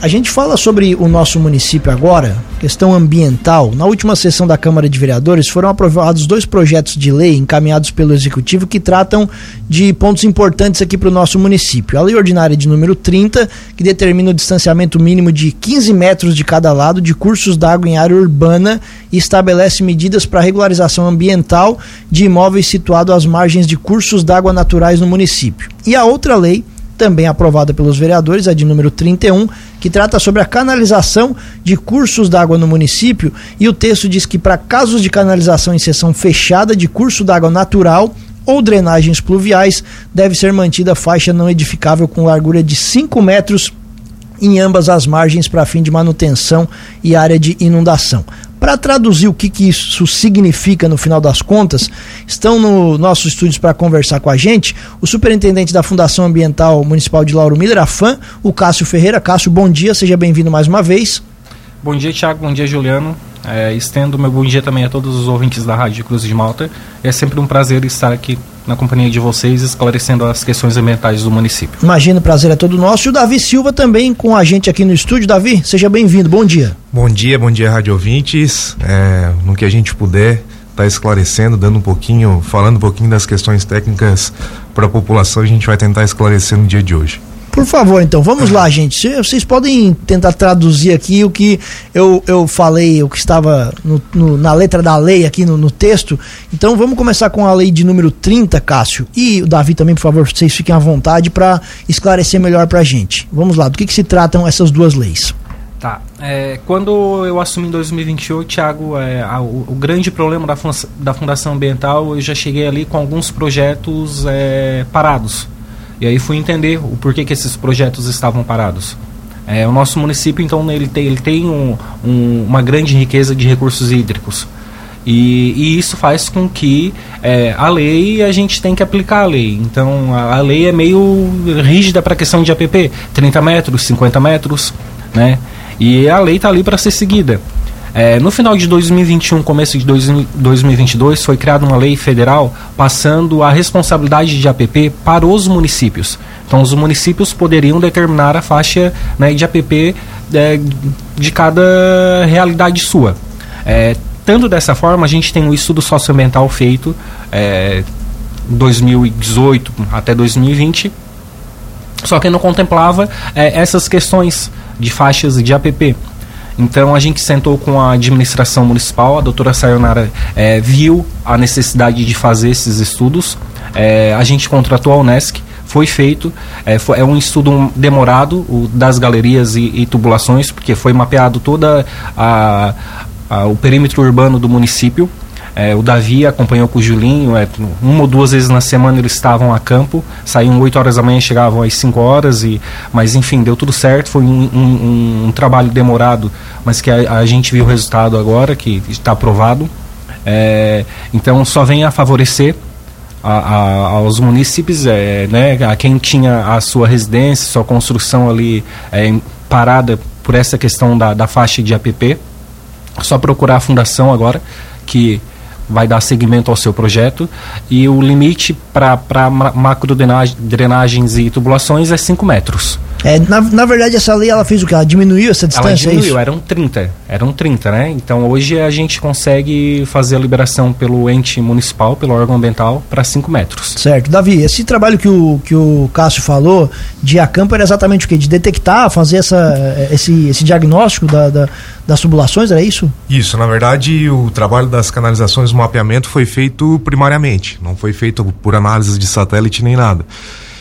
A gente fala sobre o nosso município agora, questão ambiental. Na última sessão da Câmara de Vereadores foram aprovados dois projetos de lei encaminhados pelo Executivo que tratam de pontos importantes aqui para o nosso município. A Lei Ordinária de número 30, que determina o distanciamento mínimo de 15 metros de cada lado de cursos d'água em área urbana e estabelece medidas para regularização ambiental de imóveis situados às margens de cursos d'água naturais no município. E a outra lei também aprovada pelos vereadores, a de número 31, que trata sobre a canalização de cursos d'água no município. E o texto diz que para casos de canalização em seção fechada de curso d'água natural ou drenagens pluviais, deve ser mantida faixa não edificável com largura de 5 metros em ambas as margens para fim de manutenção e área de inundação. Para traduzir o que, que, isso significa no final das contas, estão no nossos estúdios para conversar com a gente o superintendente da Fundação Ambiental Municipal de Lauro Miller, a FAM, o Cássio Ferreira. Cássio, bom dia, seja bem-vindo mais uma vez. Bom dia, Tiago, bom dia, Juliano. É, estendo meu bom dia também a todos os ouvintes da Rádio Cruz de Malta. É sempre um prazer estar aqui na companhia de vocês, esclarecendo as questões ambientais do município. Imagino, o prazer é todo nosso. E o Davi Silva também com a gente aqui no estúdio. Davi, seja bem-vindo, bom dia. Bom dia, bom dia, rádio ouvintes. É, no que a gente puder estar tá esclarecendo, dando um pouquinho, falando um pouquinho das questões técnicas para a população, a gente vai tentar esclarecer no dia de hoje. Por favor, então, vamos lá, gente. Vocês podem tentar traduzir aqui o que eu, eu falei, o que estava no, no, na letra da lei aqui no, no, texto. Então, vamos começar com a lei de número 30, Cássio. E o Davi também, por favor, vocês fiquem à vontade para esclarecer melhor para a gente. Vamos lá, do que, que se tratam essas duas leis? Tá. É, quando eu assumi em 2028, Thiago, é, a, o, o, grande problema da, da Fundação Ambiental, eu já cheguei ali com alguns projetos é, parados e aí fui entender o porquê que esses projetos estavam parados. É, o nosso município, então, ele tem, ele tem um, um, uma grande riqueza de recursos hídricos. E, e isso faz com que é, a lei, a gente tem que aplicar a lei. Então, a, a lei é meio rígida para a questão de APP. 30 metros, 50 metros, né? E a lei está ali para ser seguida. É, no final de 2021, começo de 2022, foi criada uma lei federal passando a responsabilidade de APP para os municípios. Então, os municípios poderiam determinar a faixa né, de APP é, de cada realidade sua. É, tanto dessa forma, a gente tem um estudo socioambiental feito é, 2018 até 2020, só que não contemplava é, essas questões de faixas de APP. Então a gente sentou com a administração municipal, a doutora Sayonara é, viu a necessidade de fazer esses estudos. É, a gente contratou a Unesc, foi feito, é, foi, é um estudo demorado o, das galerias e, e, tubulações, porque foi mapeado todo o perímetro urbano do município. É, o Davi acompanhou com o Julinho, é, uma ou duas vezes na semana eles estavam a campo, saíam 8 horas da manhã, chegavam às 5 horas, e, mas enfim, deu tudo certo, foi um, um, um trabalho demorado, mas que a, a, gente viu o resultado agora, que está aprovado. É, então só vem a favorecer a, a, aos municípios, é, né, a quem tinha a sua residência, sua construção ali é, parada por essa questão da, da faixa de APP. Só procurar a fundação agora, que vai dar seguimento ao seu projeto e o limite para macro drenagens e tubulações é 5 metros. É, na, na verdade, essa lei ela fez o que? Ela diminuiu essa distância? Ela é diminuiu, é eram 30. Eram 30, né? Então hoje a gente consegue fazer a liberação pelo ente municipal, pelo órgão ambiental, para 5 metros. Certo. Davi, esse trabalho que o, que o Cássio falou de acampo era exatamente o quê? De detectar, fazer essa, esse, esse diagnóstico da, da das tubulações, era isso? Isso, na verdade, o trabalho das canalizações, o mapeamento foi feito primariamente, não foi feito por análise de satélite nem nada.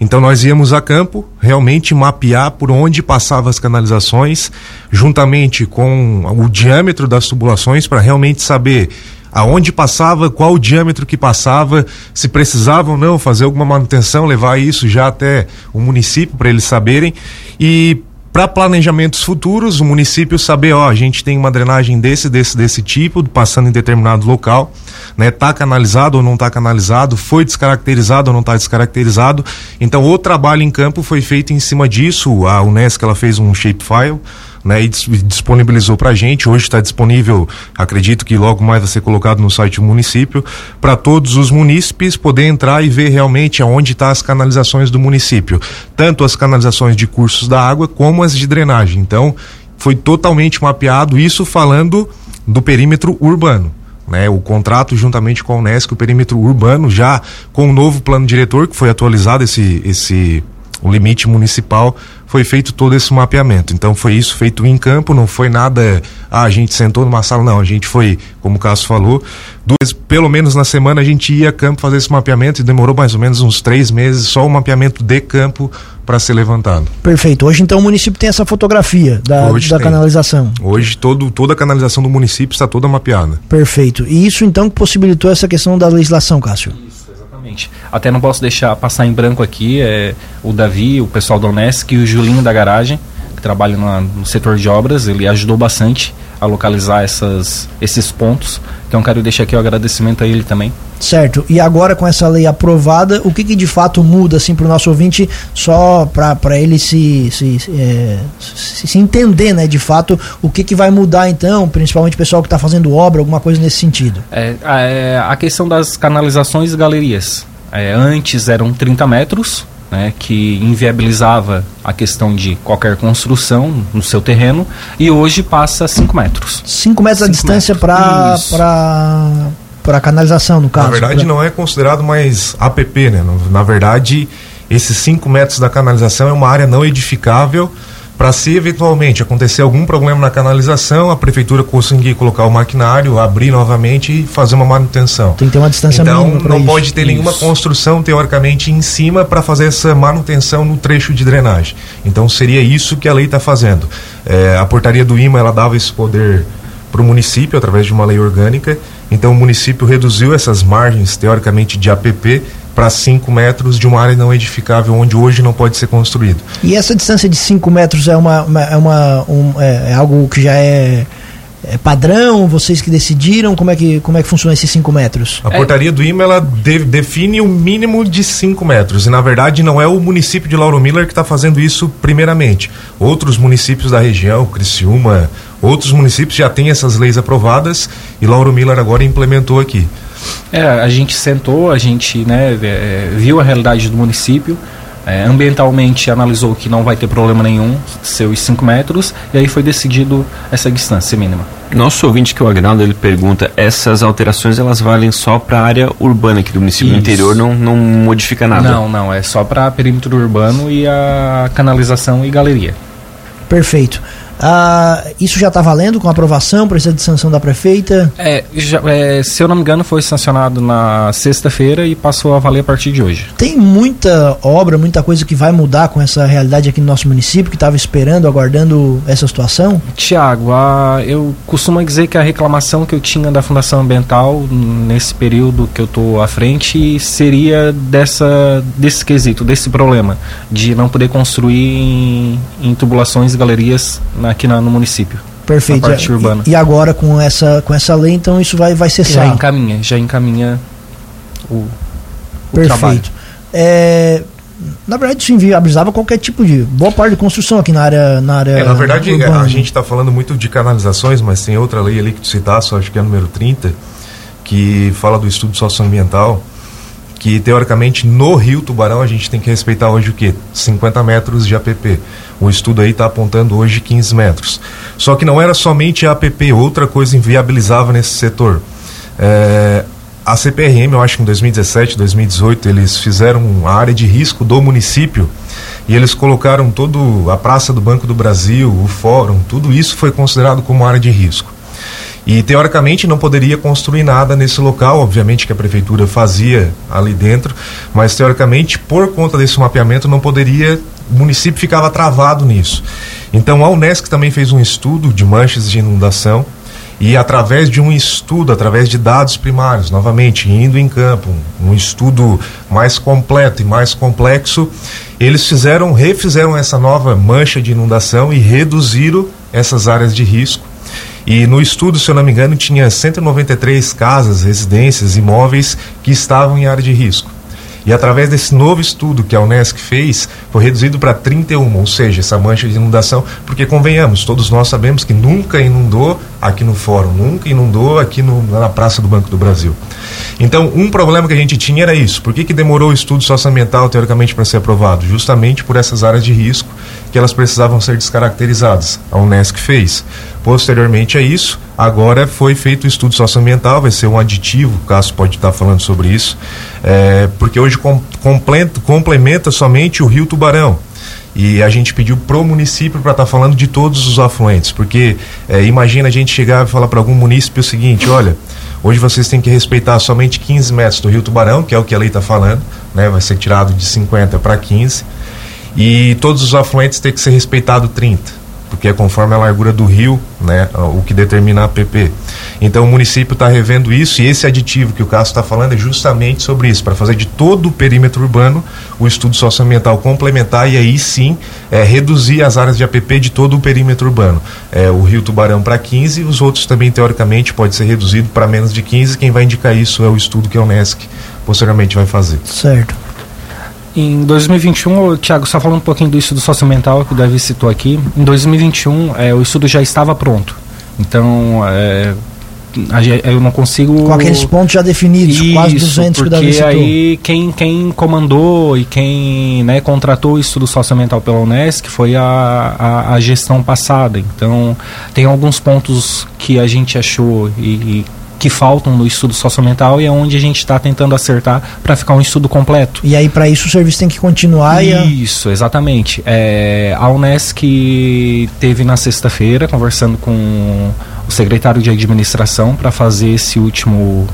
Então nós íamos a campo, realmente mapear por onde passavam as canalizações, juntamente com o diâmetro das tubulações, para realmente saber aonde passava, qual o diâmetro que passava, se precisava ou não fazer alguma manutenção, levar isso já até o município para eles saberem. E para planejamentos futuros, o município saber, ó, a gente tem uma drenagem desse, desse, desse tipo, passando em determinado local, né? Tá canalizado ou não tá canalizado, foi descaracterizado ou não tá descaracterizado. Então, o trabalho em campo foi feito em cima disso. A Unesco ela fez um shapefile né, e disponibilizou para a gente. Hoje está disponível, acredito que logo mais vai ser colocado no site do município, para todos os munícipes poder entrar e ver realmente aonde estão tá as canalizações do município, tanto as canalizações de cursos da água como as de drenagem. Então, foi totalmente mapeado isso falando do perímetro urbano. Né, o contrato juntamente com a Unesco, o perímetro urbano, já com o novo plano diretor, que foi atualizado esse, esse o limite municipal, foi feito todo esse mapeamento. Então foi isso feito em campo, não foi nada, ah, a gente sentou numa sala, não, a gente foi, como o Cássio falou, duas, pelo menos na semana a gente ia a campo fazer esse mapeamento e demorou mais ou menos uns três meses só o mapeamento de campo para ser levantado. Perfeito. Hoje então o município tem essa fotografia da, da canalização. Hoje todo, toda a canalização do município está toda mapeada. Perfeito. E isso então que possibilitou essa questão da legislação, Cássio? Isso, exatamente. Até não posso deixar passar em branco aqui é, o Davi, o pessoal do Onesc e o Julinho da garagem, que trabalha no setor de obras, ele ajudou bastante a localizar essas, esses pontos. Então quero deixar aqui o agradecimento a ele também. Certo. E agora com essa lei aprovada, o que, que de fato muda assim para o nosso ouvinte, só para ele se se, é, se, se, entender, né, de fato, o que, que vai mudar então, principalmente o pessoal que está fazendo obra, alguma coisa nesse sentido? É, é a questão das canalizações e galerias. É, antes eram 30 metros, né, que inviabilizava a questão de qualquer construção no seu terreno e hoje passa 5 metros. 5 metros a distância para para canalização, no caso. Na verdade, pra... não é considerado mais APP, né? Na verdade, esses 5 metros da canalização é uma área não edificável para se eventualmente acontecer algum problema na canalização, a prefeitura conseguir colocar o maquinário, abrir novamente e fazer uma manutenção. Tem que ter uma distância então, não isso. pode ter isso. nenhuma construção teoricamente em cima para fazer essa manutenção no trecho de drenagem. Então seria isso que a lei está fazendo. É, a portaria do IMA ela dava esse poder para o município através de uma lei orgânica. Então o município reduziu essas margens teoricamente de APP para 5 metros de uma área não edificável onde hoje não pode ser construído. E essa distância de 5 metros é, uma, é, uma um, é, é, algo que já é, é, padrão? Vocês que decidiram? Como é que, como é que funciona esses 5 metros? A portaria do IMA ela de, define o mínimo de 5 metros e na verdade não é o município de Lauro Miller que está fazendo isso primeiramente. Outros municípios da região, Criciúma, outros municípios já têm essas leis aprovadas e Lauro Miller agora implementou aqui. É, a gente sentou, a gente né, é, viu a realidade do município, é, ambientalmente analisou que não vai ter problema nenhum ser os 5 metros, e aí foi decidido essa distância mínima. Nosso ouvinte que é o Agnaldo, ele pergunta, essas alterações elas valem só para a área urbana aqui do município, Isso. interior não, não modifica nada? Não, não, é só para perímetro urbano e a canalização e galeria. Perfeito. Ah, isso já está valendo com aprovação, precisa de sanção da prefeita? É, já, é, se eu não me engano, foi sancionado na sexta-feira e passou a valer a partir de hoje. Tem muita obra, muita coisa que vai mudar com essa realidade aqui no nosso município, que estava esperando, aguardando essa situação? Tiago, eu costumo dizer que a reclamação que eu tinha da Fundação Ambiental nesse período que eu estou à frente seria dessa, desse quesito, desse problema, de não poder construir em, em tubulações e galerias na aqui na, no município. Perfeito. Na parte urbana. E, e, agora com essa, com essa lei, então isso vai, vai cessar? Já encaminha, já encaminha o, o Perfeito. É, na verdade, isso inviabilizava qualquer tipo de. boa parte de construção aqui na área. Na, área é, na verdade, urbana. a gente está falando muito de canalizações, mas tem outra lei ali que tu citasse, acho que é a número 30, que fala do estudo socioambiental que teoricamente no Rio Tubarão a gente tem que respeitar hoje o quê? 50 metros de APP. O estudo aí está apontando hoje 15 metros. Só que não era somente a APP, outra coisa inviabilizava nesse setor. É, a CPRM, eu acho que em 2017, 2018, eles fizeram a área de risco do município e eles colocaram todo a Praça do Banco do Brasil, o Fórum, tudo isso foi considerado como área de risco. E teoricamente não poderia construir nada nesse local, obviamente que a prefeitura fazia ali dentro, mas teoricamente por conta desse mapeamento não poderia, o município ficava travado nisso. Então a Unesc também fez um estudo de manchas de inundação e através de um estudo, através de dados primários, novamente indo em campo, um estudo mais completo e mais complexo, eles fizeram, refizeram essa nova mancha de inundação e reduziram essas áreas de risco e no estudo, se eu não me engano, tinha 193 casas, residências, imóveis que estavam em área de risco. E através desse novo estudo que a Unesc fez, foi reduzido para 31, ou seja, essa mancha de inundação, porque convenhamos, todos nós sabemos que nunca inundou aqui no fórum, nunca inundou aqui no, na Praça do Banco do Brasil. Então, um problema que a gente tinha era isso. Por que, que demorou o estudo socioambiental, teoricamente, para ser aprovado? Justamente por essas áreas de risco que elas precisavam ser descaracterizadas. A Unesc fez. Posteriormente a isso, agora foi feito o estudo socioambiental, vai ser um aditivo, o Cássio pode estar falando sobre isso, é, porque hoje com, complementa, complementa somente o Rio Tubarão. E a gente pediu pro município para estar tá falando de todos os afluentes, porque é, imagina a gente chegar e falar para algum município o seguinte: olha, hoje vocês têm que respeitar somente 15 metros do Rio Tubarão, que é o que a lei está falando, né? Vai ser tirado de 50 para 15, e todos os afluentes têm que ser respeitado 30 porque é conforme a largura do rio, né, o que determina a APP. Então o município está revendo isso e esse aditivo que o Cássio está falando é justamente sobre isso, para fazer de todo o perímetro urbano o estudo socioambiental complementar e aí sim é, reduzir as áreas de APP de todo o perímetro urbano. É, o Rio Tubarão para 15 os outros também teoricamente pode ser reduzido para menos de 15. Quem vai indicar isso é o estudo que a Unesc posteriormente vai fazer. Certo. Em 2021, o Thiago, só falando um pouquinho do estudo socioambiental que o Davi citou aqui, em 2021 é, o estudo já estava pronto. Então, é, eu não consigo. Com aqueles pontos já definidos, Isso, quase 200 que o Davi citou. aí quem, quem comandou e quem né, contratou o estudo socioambiental pela Unesc foi a, a, a, gestão passada. Então, tem alguns pontos que a gente achou e, e que faltam no estudo socioambiental e é onde a gente está tentando acertar para ficar um estudo completo. E aí, para isso, o serviço tem que continuar Isso, e a... exatamente. É, a Unesc teve na sexta-feira conversando com o secretário de administração para fazer esse último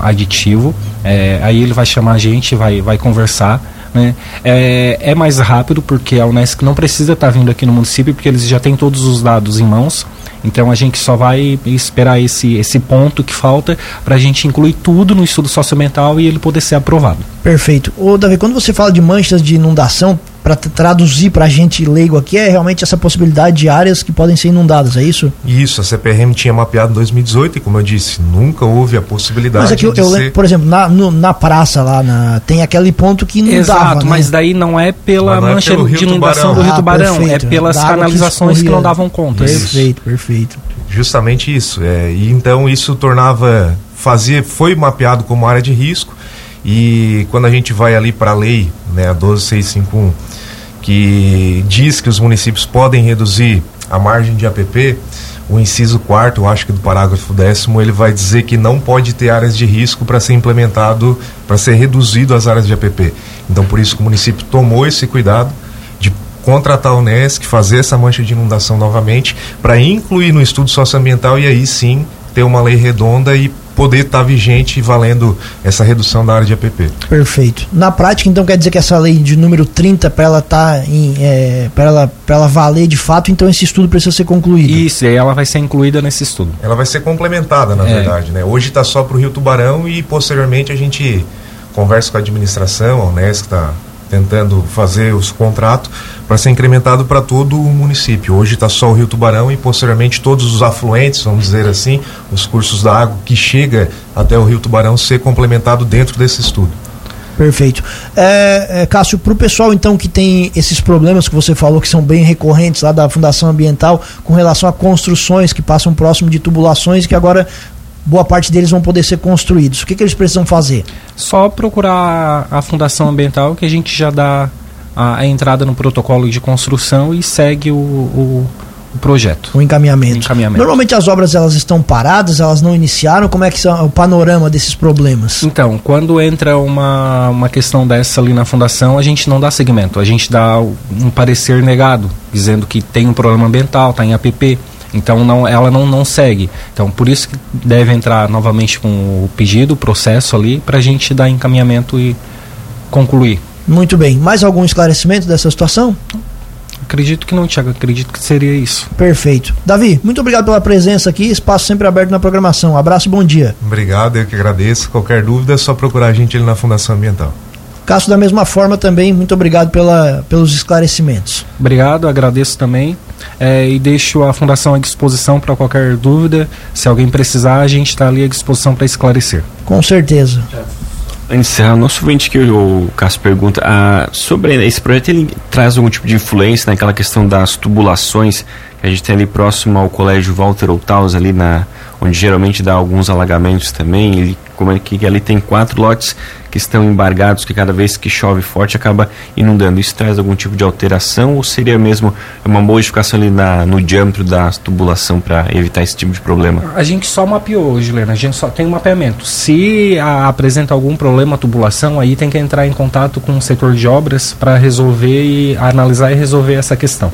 aditivo. É, aí ele vai chamar a gente, vai, vai conversar. Né? É, é mais rápido porque a Unesc não precisa estar tá vindo aqui no município porque eles já têm todos os dados em mãos. Então a gente só vai esperar esse, esse ponto que falta para a gente incluir tudo no estudo socioambiental e ele poder ser aprovado. Perfeito. Ô Davi, quando você fala de manchas de inundação, para traduzir para a gente leigo aqui, é realmente essa possibilidade de áreas que podem ser inundadas, é isso? Isso, a CPRM tinha mapeado em 2018 e, como eu disse, nunca houve a possibilidade mas aqui eu, de eu ser... por exemplo, na, no, na praça lá, na, tem aquele ponto que inundava, Exato, né? mas daí não é pela não mancha é de inundação do Rio Tubarão, ah, é pelas canalizações que, que, não davam conta. Perfeito, isso. perfeito. Justamente isso. É, e então isso tornava, fazia, foi mapeado como área de risco e quando a gente vai ali para a lei, né, a 12651, que diz que os municípios podem reduzir a margem de APP, o inciso quarto, eu acho que do parágrafo décimo, ele vai dizer que não pode ter áreas de risco para ser implementado, para ser reduzido as áreas de APP. Então, por isso que o município tomou esse cuidado de contratar a Unesc, fazer essa mancha de inundação novamente, para incluir no estudo socioambiental e aí sim ter uma lei redonda e poder estar tá vigente e valendo essa redução da área de APP. Perfeito. Na prática, então, quer dizer que essa lei de número 30, para ela tá em, é, para ela, ela valer de fato, então esse estudo precisa ser concluído. Isso, e aí ela vai ser incluída nesse estudo. Ela vai ser complementada, na é. verdade. Né? Hoje está só para o Rio Tubarão e posteriormente a gente conversa com a administração, a Unesco está tentando fazer os contratos para ser incrementado para todo o município. Hoje está só o Rio Tubarão e posteriormente todos os afluentes, vamos dizer assim, os cursos da água que chega até o Rio Tubarão ser complementado dentro desse estudo. Perfeito. É, é, Cássio, para o pessoal então que tem esses problemas que você falou que são bem recorrentes lá da Fundação Ambiental com relação a construções que passam próximo de tubulações que agora boa parte deles vão poder ser construídos. O que, que eles precisam fazer? Só procurar a Fundação Ambiental que a gente já dá a, a entrada no protocolo de construção e segue o, o, o projeto. O encaminhamento. o encaminhamento. Normalmente as obras elas estão paradas, elas não iniciaram. Como é que são o panorama desses problemas? Então, quando entra uma, uma questão dessa ali na fundação, a gente não dá segmento, a gente dá um parecer negado, dizendo que tem um problema ambiental, está em APP então não, ela não, não segue. Então por isso que deve entrar novamente com o pedido, o processo ali, para a gente dar encaminhamento e concluir. Muito bem. Mais algum esclarecimento dessa situação? Acredito que não, Tiago. Acredito que seria isso. Perfeito. Davi, muito obrigado pela presença aqui. Espaço sempre aberto na programação. abraço e bom dia. Obrigado, eu que agradeço. Qualquer dúvida é só procurar a gente ali na Fundação Ambiental. Cássio, da mesma forma também, muito obrigado pela, pelos esclarecimentos. Obrigado, agradeço também. É, e deixo a Fundação à disposição para qualquer dúvida. Se alguém precisar, a gente está ali à disposição para esclarecer. Com certeza. De nosso ouvinte que o Cássio pergunta, ah, sobre esse projeto ele traz algum tipo de influência naquela questão das tubulações que a gente tem ali próximo ao colégio Walter Outaus, ali na, onde geralmente dá alguns alagamentos também, ele, como é que ali tem quatro lotes que estão embargados, que cada vez que chove forte acaba inundando. Isso traz algum tipo de alteração ou seria mesmo uma modificação ali na, no diâmetro da tubulação para evitar esse tipo de problema? A gente só mapeou, Juliana, a gente só tem um mapeamento. Se a, apresenta algum problema a tubulação, aí tem que entrar em contato com o setor de obras para resolver e analisar e resolver essa questão.